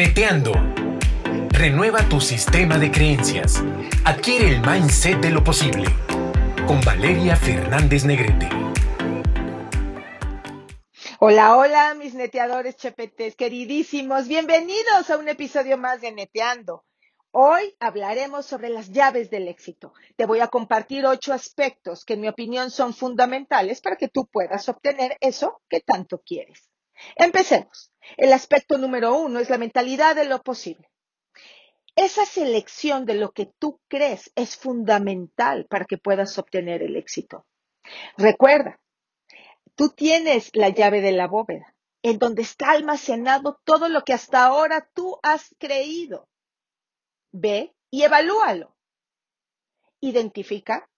Neteando. Renueva tu sistema de creencias. Adquiere el mindset de lo posible. Con Valeria Fernández Negrete. Hola, hola, mis neteadores chepetes queridísimos. Bienvenidos a un episodio más de Neteando. Hoy hablaremos sobre las llaves del éxito. Te voy a compartir ocho aspectos que en mi opinión son fundamentales para que tú puedas obtener eso que tanto quieres. Empecemos. El aspecto número uno es la mentalidad de lo posible. Esa selección de lo que tú crees es fundamental para que puedas obtener el éxito. Recuerda, tú tienes la llave de la bóveda, en donde está almacenado todo lo que hasta ahora tú has creído. Ve y evalúalo. Identifica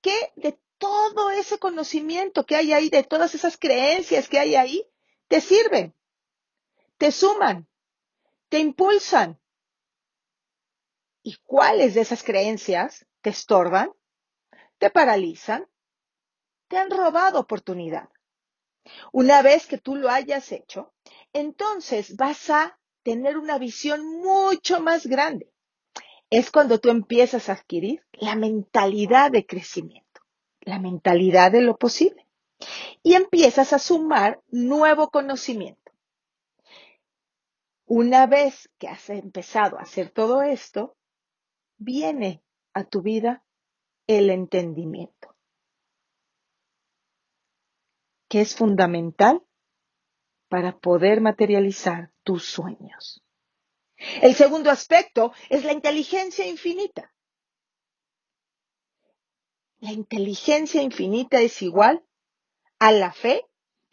qué de todo ese conocimiento que hay ahí, de todas esas creencias que hay ahí, te sirven, te suman, te impulsan. ¿Y cuáles de esas creencias te estorban, te paralizan, te han robado oportunidad? Una vez que tú lo hayas hecho, entonces vas a tener una visión mucho más grande. Es cuando tú empiezas a adquirir la mentalidad de crecimiento, la mentalidad de lo posible. Y empiezas a sumar nuevo conocimiento. Una vez que has empezado a hacer todo esto, viene a tu vida el entendimiento, que es fundamental para poder materializar tus sueños. El segundo aspecto es la inteligencia infinita. La inteligencia infinita es igual a la fe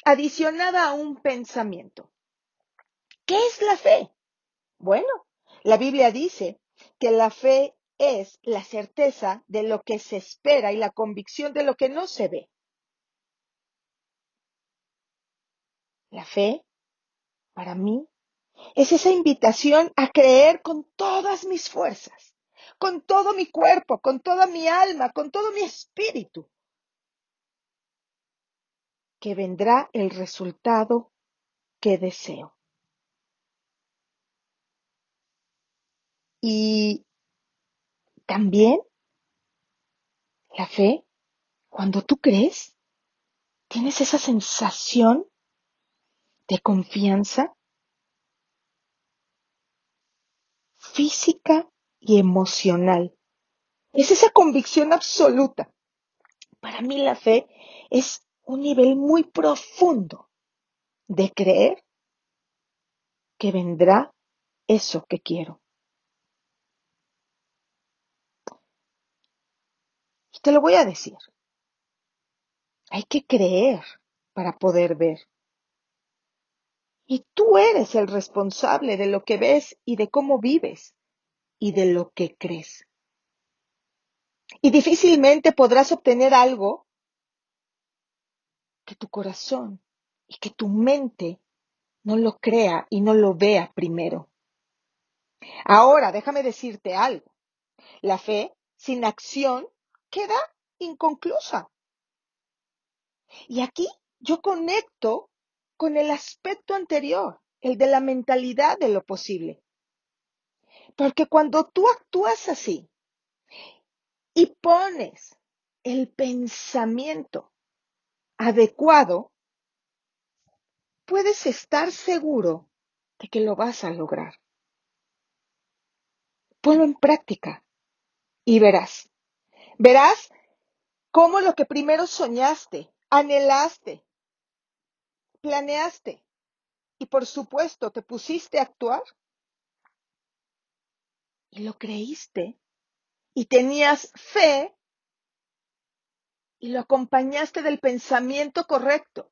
adicionada a un pensamiento. ¿Qué es la fe? Bueno, la Biblia dice que la fe es la certeza de lo que se espera y la convicción de lo que no se ve. La fe, para mí, es esa invitación a creer con todas mis fuerzas, con todo mi cuerpo, con toda mi alma, con todo mi espíritu, que vendrá el resultado que deseo. Y también la fe, cuando tú crees, tienes esa sensación de confianza física y emocional. Es esa convicción absoluta. Para mí la fe es un nivel muy profundo de creer que vendrá eso que quiero. Te lo voy a decir. Hay que creer para poder ver. Y tú eres el responsable de lo que ves y de cómo vives y de lo que crees. Y difícilmente podrás obtener algo que tu corazón y que tu mente no lo crea y no lo vea primero. Ahora, déjame decirte algo. La fe sin acción queda inconclusa. Y aquí yo conecto con el aspecto anterior, el de la mentalidad de lo posible. Porque cuando tú actúas así y pones el pensamiento adecuado, puedes estar seguro de que lo vas a lograr. Ponlo en práctica y verás Verás cómo lo que primero soñaste, anhelaste, planeaste y por supuesto te pusiste a actuar y lo creíste y tenías fe y lo acompañaste del pensamiento correcto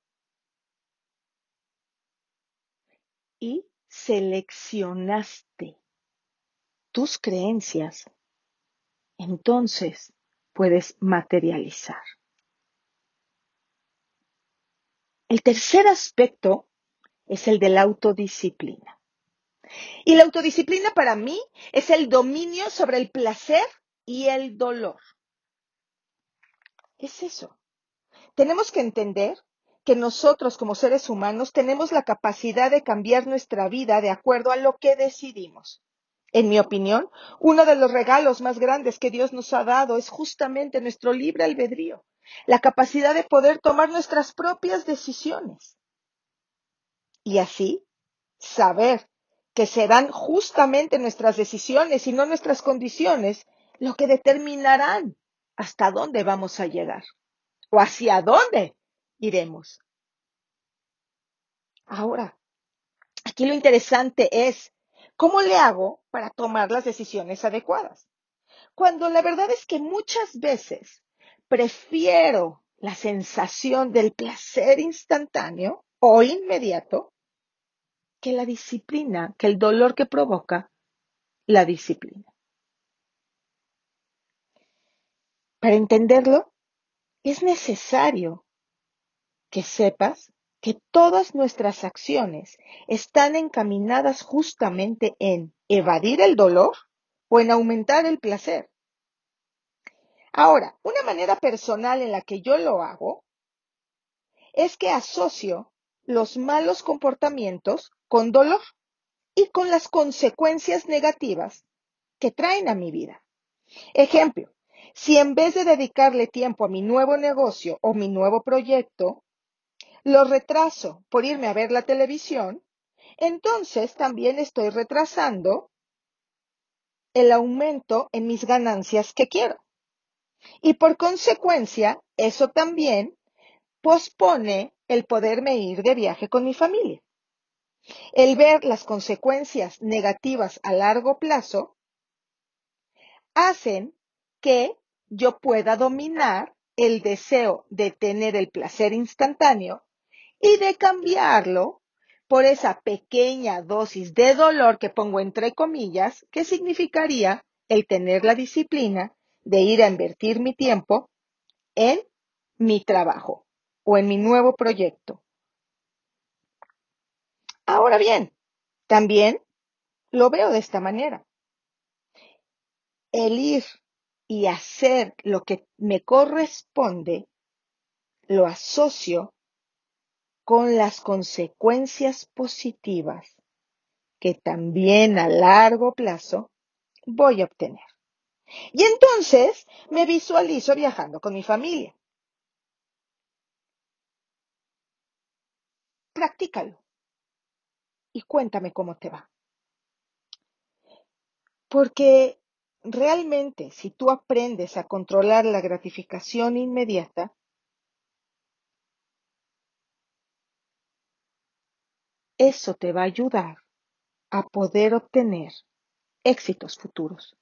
y seleccionaste tus creencias, entonces puedes materializar. El tercer aspecto es el de la autodisciplina. Y la autodisciplina para mí es el dominio sobre el placer y el dolor. Es eso. Tenemos que entender que nosotros como seres humanos tenemos la capacidad de cambiar nuestra vida de acuerdo a lo que decidimos. En mi opinión, uno de los regalos más grandes que Dios nos ha dado es justamente nuestro libre albedrío, la capacidad de poder tomar nuestras propias decisiones. Y así, saber que serán justamente nuestras decisiones y no nuestras condiciones lo que determinarán hasta dónde vamos a llegar o hacia dónde iremos. Ahora, aquí lo interesante es ¿Cómo le hago para tomar las decisiones adecuadas? Cuando la verdad es que muchas veces prefiero la sensación del placer instantáneo o inmediato que la disciplina, que el dolor que provoca la disciplina. Para entenderlo, es necesario que sepas que todas nuestras acciones están encaminadas justamente en evadir el dolor o en aumentar el placer. Ahora, una manera personal en la que yo lo hago es que asocio los malos comportamientos con dolor y con las consecuencias negativas que traen a mi vida. Ejemplo, si en vez de dedicarle tiempo a mi nuevo negocio o mi nuevo proyecto, lo retraso por irme a ver la televisión, entonces también estoy retrasando el aumento en mis ganancias que quiero. Y por consecuencia, eso también pospone el poderme ir de viaje con mi familia. El ver las consecuencias negativas a largo plazo hacen que yo pueda dominar el deseo de tener el placer instantáneo y de cambiarlo por esa pequeña dosis de dolor que pongo entre comillas, que significaría el tener la disciplina de ir a invertir mi tiempo en mi trabajo o en mi nuevo proyecto. Ahora bien, también lo veo de esta manera. El ir y hacer lo que me corresponde, lo asocio con las consecuencias positivas que también a largo plazo voy a obtener. Y entonces me visualizo viajando con mi familia. Practícalo y cuéntame cómo te va. Porque realmente si tú aprendes a controlar la gratificación inmediata, Eso te va a ayudar a poder obtener éxitos futuros.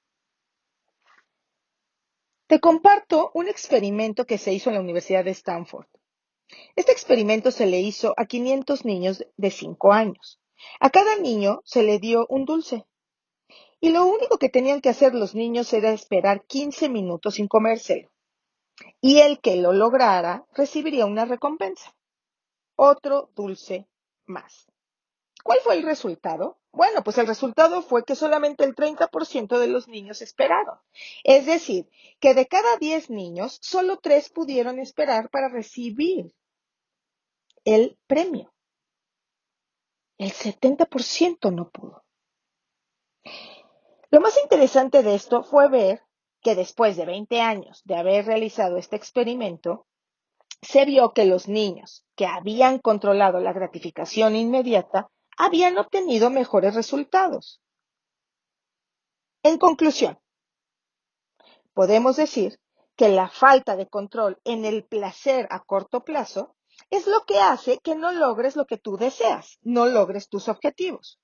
Te comparto un experimento que se hizo en la Universidad de Stanford. Este experimento se le hizo a 500 niños de 5 años. A cada niño se le dio un dulce. Y lo único que tenían que hacer los niños era esperar 15 minutos sin comérselo. Y el que lo lograra recibiría una recompensa. Otro dulce más. ¿Cuál fue el resultado? Bueno, pues el resultado fue que solamente el 30% de los niños esperaron. Es decir, que de cada 10 niños, solo 3 pudieron esperar para recibir el premio. El 70% no pudo. Lo más interesante de esto fue ver que después de 20 años de haber realizado este experimento, se vio que los niños que habían controlado la gratificación inmediata habían obtenido mejores resultados. En conclusión, podemos decir que la falta de control en el placer a corto plazo es lo que hace que no logres lo que tú deseas, no logres tus objetivos.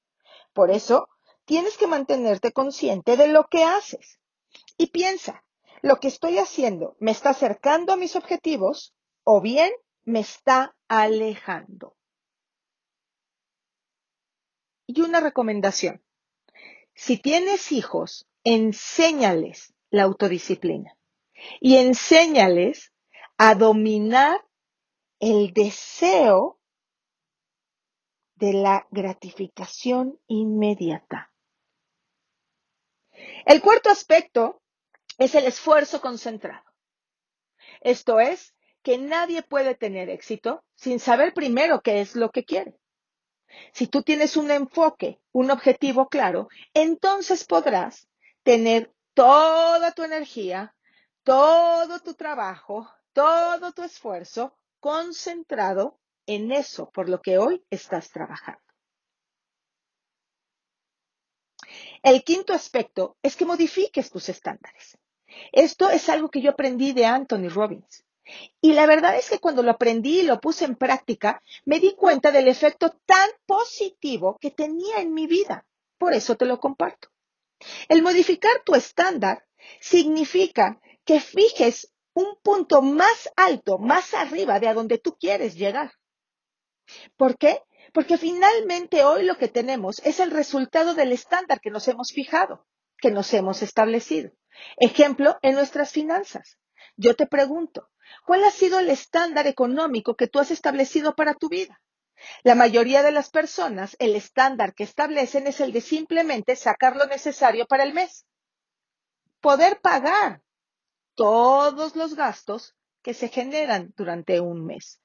Por eso, tienes que mantenerte consciente de lo que haces. Y piensa, ¿lo que estoy haciendo me está acercando a mis objetivos o bien me está alejando? Y una recomendación. Si tienes hijos, enséñales la autodisciplina y enséñales a dominar el deseo de la gratificación inmediata. El cuarto aspecto es el esfuerzo concentrado. Esto es, que nadie puede tener éxito sin saber primero qué es lo que quiere. Si tú tienes un enfoque, un objetivo claro, entonces podrás tener toda tu energía, todo tu trabajo, todo tu esfuerzo concentrado en eso por lo que hoy estás trabajando. El quinto aspecto es que modifiques tus estándares. Esto es algo que yo aprendí de Anthony Robbins. Y la verdad es que cuando lo aprendí y lo puse en práctica, me di cuenta del efecto tan positivo que tenía en mi vida. Por eso te lo comparto. El modificar tu estándar significa que fijes un punto más alto, más arriba de a donde tú quieres llegar. ¿Por qué? Porque finalmente hoy lo que tenemos es el resultado del estándar que nos hemos fijado, que nos hemos establecido. Ejemplo, en nuestras finanzas. Yo te pregunto, ¿cuál ha sido el estándar económico que tú has establecido para tu vida? La mayoría de las personas, el estándar que establecen es el de simplemente sacar lo necesario para el mes. Poder pagar todos los gastos que se generan durante un mes.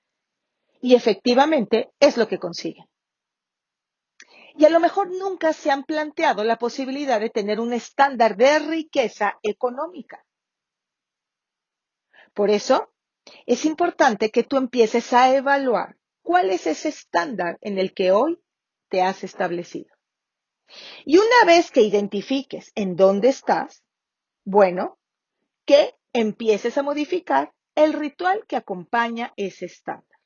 Y efectivamente es lo que consiguen. Y a lo mejor nunca se han planteado la posibilidad de tener un estándar de riqueza económica. Por eso, es importante que tú empieces a evaluar cuál es ese estándar en el que hoy te has establecido. Y una vez que identifiques en dónde estás, bueno, que empieces a modificar el ritual que acompaña ese estándar.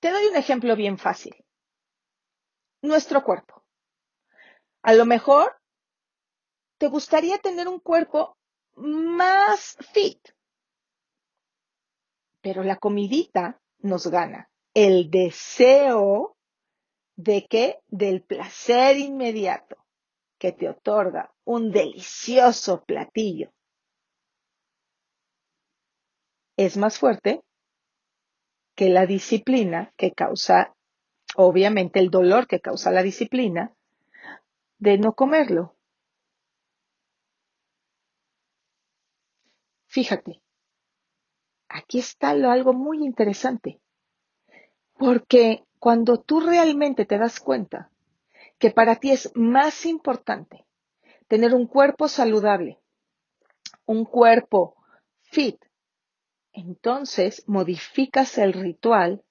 Te doy un ejemplo bien fácil. Nuestro cuerpo. A lo mejor te gustaría tener un cuerpo más fit, pero la comidita nos gana. El deseo de que del placer inmediato que te otorga un delicioso platillo es más fuerte que la disciplina que causa, obviamente el dolor que causa la disciplina de no comerlo. Fíjate, aquí está algo muy interesante, porque cuando tú realmente te das cuenta que para ti es más importante tener un cuerpo saludable, un cuerpo fit, entonces modificas el ritual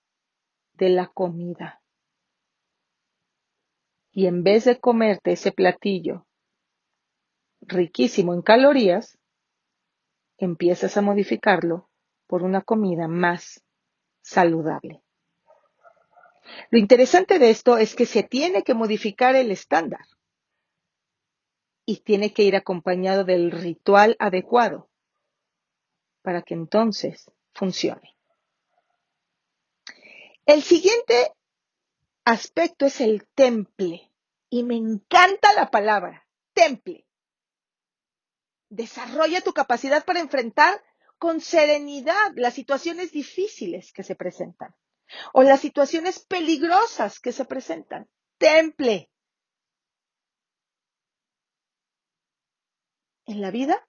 de la comida. Y en vez de comerte ese platillo riquísimo en calorías, empiezas a modificarlo por una comida más saludable. Lo interesante de esto es que se tiene que modificar el estándar y tiene que ir acompañado del ritual adecuado para que entonces funcione. El siguiente aspecto es el temple y me encanta la palabra, temple. Desarrolla tu capacidad para enfrentar con serenidad las situaciones difíciles que se presentan o las situaciones peligrosas que se presentan. Temple. En la vida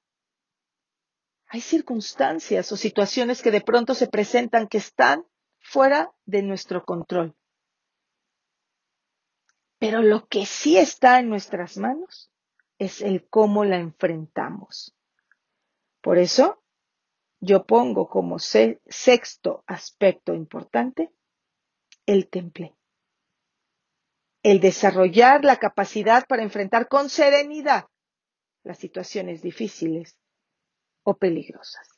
hay circunstancias o situaciones que de pronto se presentan que están fuera de nuestro control. Pero lo que sí está en nuestras manos es el cómo la enfrentamos. Por eso, yo pongo como sexto aspecto importante el temple. El desarrollar la capacidad para enfrentar con serenidad las situaciones difíciles o peligrosas.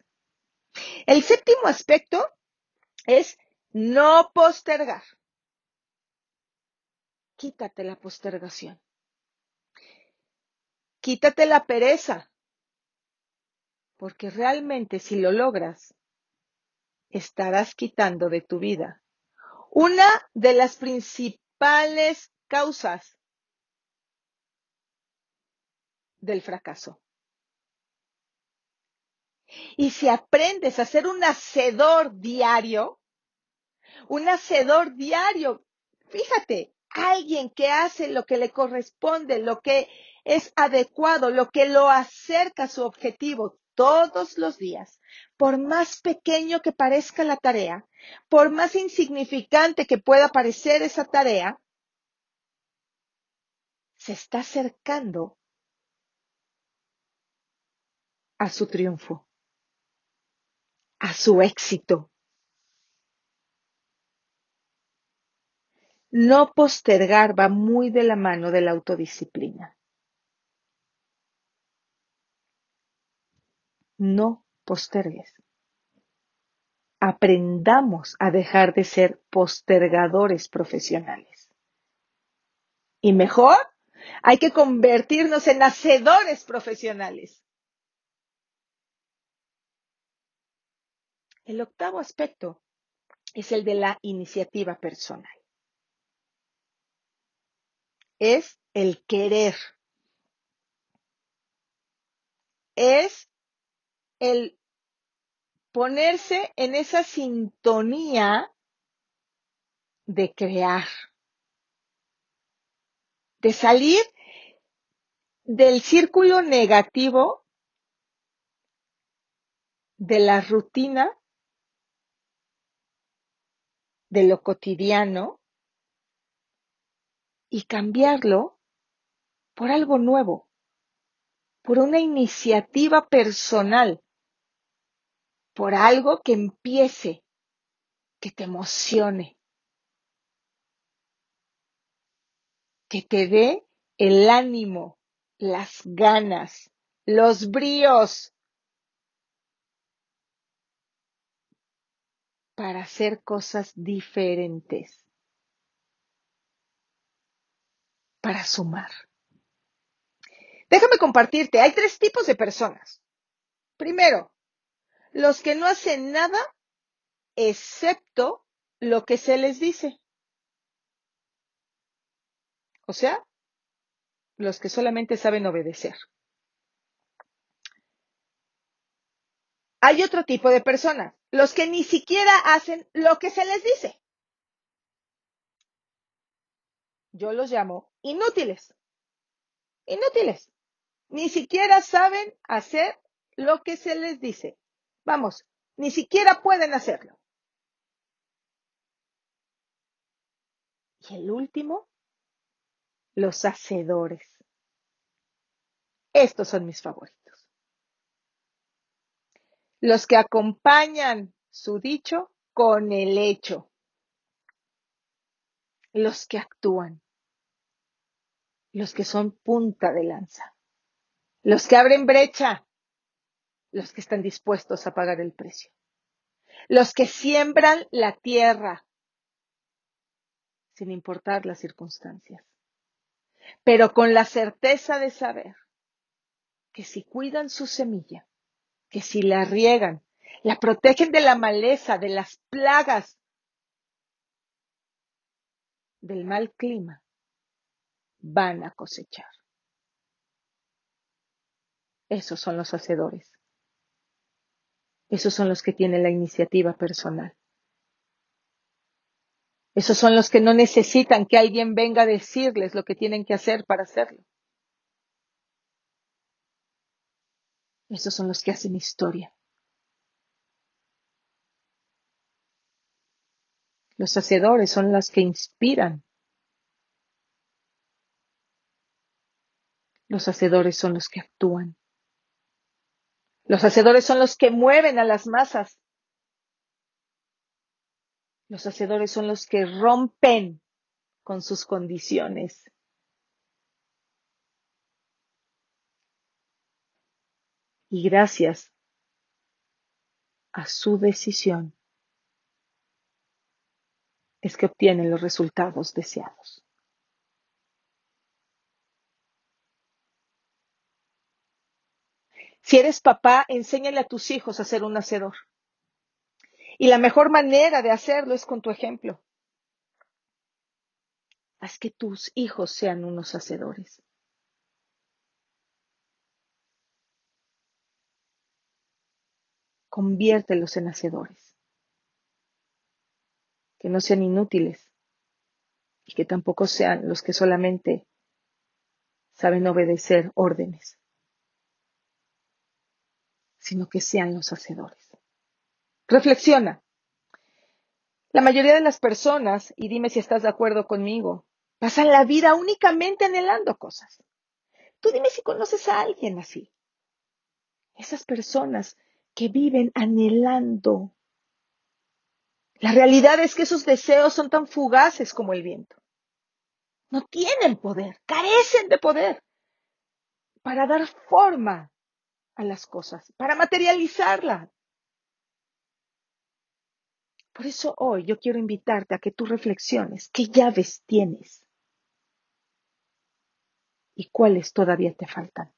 El séptimo aspecto es no postergar. Quítate la postergación. Quítate la pereza. Porque realmente si lo logras, estarás quitando de tu vida una de las principales causas del fracaso. Y si aprendes a ser un hacedor diario, un hacedor diario, fíjate, alguien que hace lo que le corresponde, lo que es adecuado, lo que lo acerca a su objetivo todos los días, por más pequeño que parezca la tarea, por más insignificante que pueda parecer esa tarea, se está acercando a su triunfo, a su éxito. No postergar va muy de la mano de la autodisciplina. No postergues. Aprendamos a dejar de ser postergadores profesionales. Y mejor, hay que convertirnos en hacedores profesionales. El octavo aspecto es el de la iniciativa personal. Es el querer. Es el ponerse en esa sintonía de crear, de salir del círculo negativo de la rutina, de lo cotidiano, y cambiarlo por algo nuevo, por una iniciativa personal, por algo que empiece, que te emocione, que te dé el ánimo, las ganas, los bríos para hacer cosas diferentes, para sumar. Déjame compartirte, hay tres tipos de personas. Primero, los que no hacen nada excepto lo que se les dice. O sea, los que solamente saben obedecer. Hay otro tipo de personas, los que ni siquiera hacen lo que se les dice. Yo los llamo inútiles. Inútiles. Ni siquiera saben hacer lo que se les dice. Vamos, ni siquiera pueden hacerlo. Y el último, los hacedores. Estos son mis favoritos. Los que acompañan su dicho con el hecho. Los que actúan. Los que son punta de lanza. Los que abren brecha los que están dispuestos a pagar el precio. Los que siembran la tierra sin importar las circunstancias. Pero con la certeza de saber que si cuidan su semilla, que si la riegan, la protegen de la maleza, de las plagas, del mal clima, van a cosechar. Esos son los hacedores. Esos son los que tienen la iniciativa personal. Esos son los que no necesitan que alguien venga a decirles lo que tienen que hacer para hacerlo. Esos son los que hacen historia. Los hacedores son los que inspiran. Los hacedores son los que actúan. Los hacedores son los que mueven a las masas. Los hacedores son los que rompen con sus condiciones. Y gracias a su decisión es que obtienen los resultados deseados. Si eres papá, enséñale a tus hijos a ser un hacedor. Y la mejor manera de hacerlo es con tu ejemplo. Haz que tus hijos sean unos hacedores. Conviértelos en hacedores. Que no sean inútiles y que tampoco sean los que solamente saben obedecer órdenes sino que sean los hacedores. Reflexiona. La mayoría de las personas, y dime si estás de acuerdo conmigo, pasan la vida únicamente anhelando cosas. Tú dime si conoces a alguien así. Esas personas que viven anhelando. La realidad es que esos deseos son tan fugaces como el viento. No tienen poder, carecen de poder para dar forma a las cosas, para materializarla. Por eso hoy yo quiero invitarte a que tú reflexiones qué llaves tienes y cuáles todavía te faltan.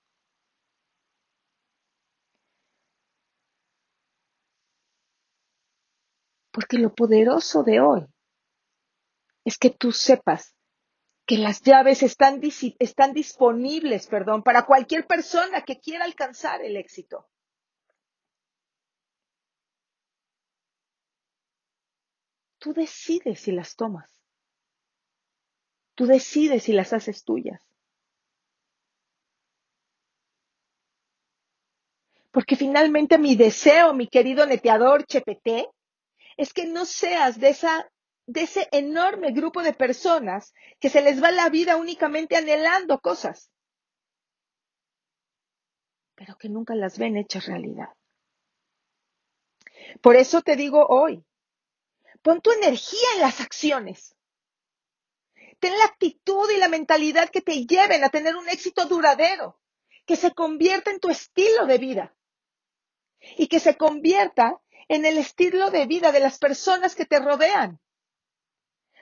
Porque lo poderoso de hoy es que tú sepas que las llaves están, están disponibles, perdón, para cualquier persona que quiera alcanzar el éxito. Tú decides si las tomas. Tú decides si las haces tuyas. Porque finalmente mi deseo, mi querido neteador Chepete, es que no seas de esa de ese enorme grupo de personas que se les va la vida únicamente anhelando cosas, pero que nunca las ven hechas realidad. Por eso te digo hoy, pon tu energía en las acciones. Ten la actitud y la mentalidad que te lleven a tener un éxito duradero, que se convierta en tu estilo de vida y que se convierta en el estilo de vida de las personas que te rodean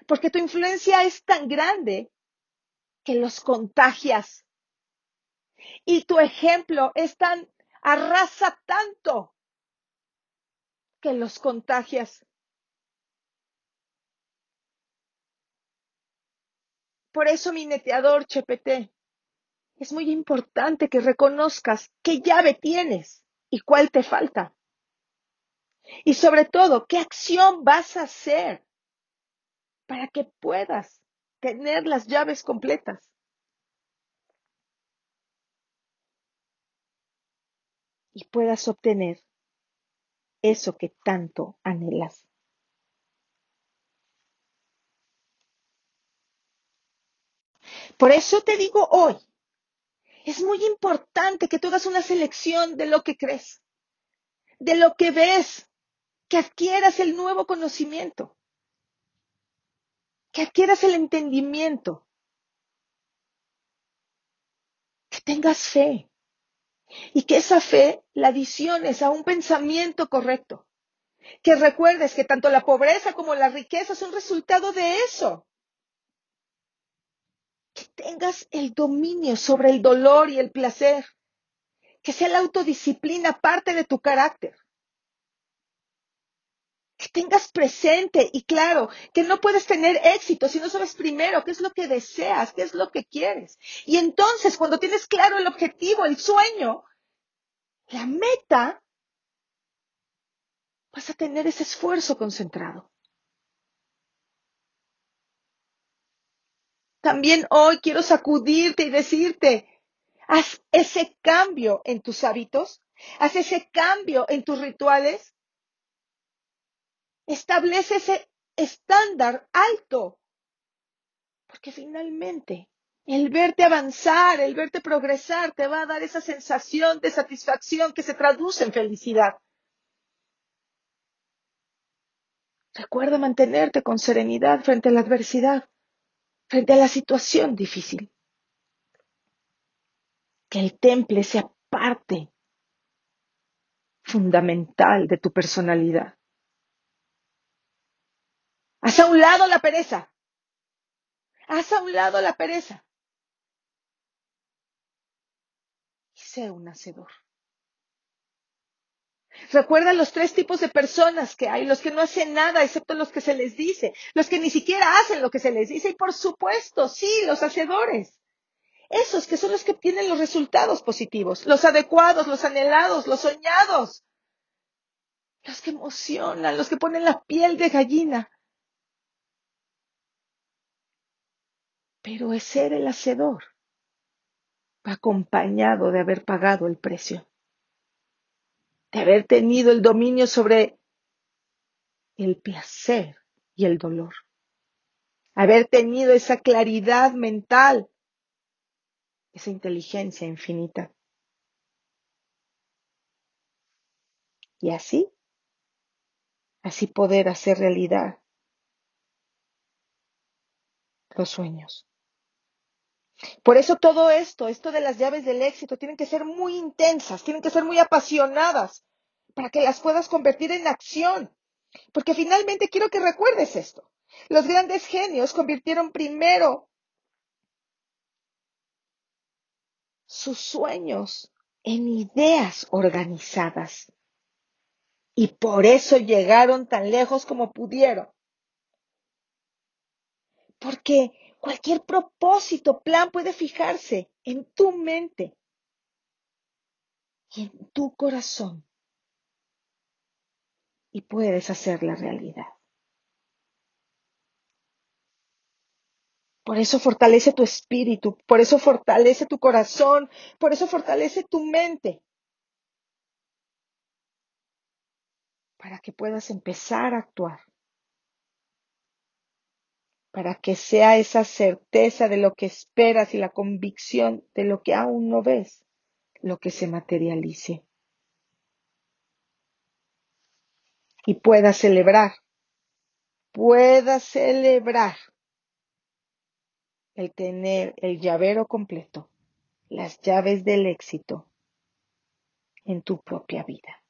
porque tu influencia es tan grande que los contagias. Y tu ejemplo es tan, arrasa tanto que los contagias. Por eso, mi neteador Chepete, es muy importante que reconozcas qué llave tienes y cuál te falta. Y sobre todo, qué acción vas a hacer para que puedas tener las llaves completas. Y puedas obtener eso que tanto anhelas. Por eso te digo hoy, es muy importante que tú hagas una selección de lo que crees, de lo que ves, que adquieras el nuevo conocimiento que adquieras el entendimiento, que tengas fe y que esa fe la adiciones a un pensamiento correcto, que recuerdes que tanto la pobreza como la riqueza son resultado de eso, que tengas el dominio sobre el dolor y el placer, que sea la autodisciplina parte de tu carácter que tengas presente y claro que no puedes tener éxito si no sabes primero qué es lo que deseas, qué es lo que quieres. Y entonces cuando tienes claro el objetivo, el sueño, la meta, vas a tener ese esfuerzo concentrado. También hoy quiero sacudirte y decirte, haz ese cambio en tus hábitos, haz ese cambio en tus rituales Establece ese estándar alto. Porque finalmente el verte avanzar, el verte progresar, te va a dar esa sensación de satisfacción que se traduce en felicidad. Recuerda mantenerte con serenidad frente a la adversidad, frente a la situación difícil. Que el temple sea parte fundamental de tu personalidad. Haz a un lado la pereza. Haz a un lado la pereza. Y sé un hacedor. Recuerda los tres tipos de personas que hay, los que no hacen nada excepto los que se les dice, los que ni siquiera hacen lo que se les dice y por supuesto, sí, los hacedores. Esos que son los que tienen los resultados positivos, los adecuados, los anhelados, los soñados, los que emocionan, los que ponen la piel de gallina, pero es ser el hacedor, acompañado de haber pagado el precio. de haber tenido el dominio sobre el placer y el dolor, haber tenido esa claridad mental, esa inteligencia infinita. Y así, así poder hacer realidad los sueños. Por eso todo esto, esto de las llaves del éxito, tienen que ser muy intensas, tienen que ser muy apasionadas para que las puedas convertir en acción. Porque finalmente quiero que recuerdes esto. Los grandes genios convirtieron primero sus sueños en ideas organizadas. Y por eso llegaron tan lejos como pudieron. Porque cualquier propósito, plan puede fijarse en tu mente y en tu corazón y puedes hacer la realidad. Por eso fortalece tu espíritu, por eso fortalece tu corazón, por eso fortalece tu mente. Para que puedas empezar a actuar para que sea esa certeza de lo que esperas y la convicción de lo que aún no ves, lo que se materialice. Y pueda celebrar, pueda celebrar el tener el llavero completo, las llaves del éxito en tu propia vida.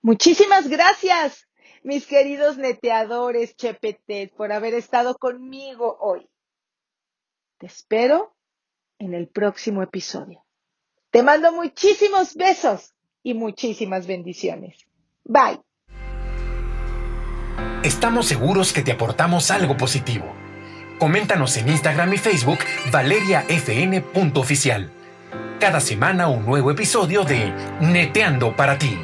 Muchísimas gracias mis queridos neteadores chepetes, por haber estado conmigo hoy. Te espero en el próximo episodio. Te mando muchísimos besos y muchísimas bendiciones. Bye. Estamos seguros que te aportamos algo positivo. Coméntanos en Instagram y Facebook valeriafn.oficial. Cada semana un nuevo episodio de Neteando para ti.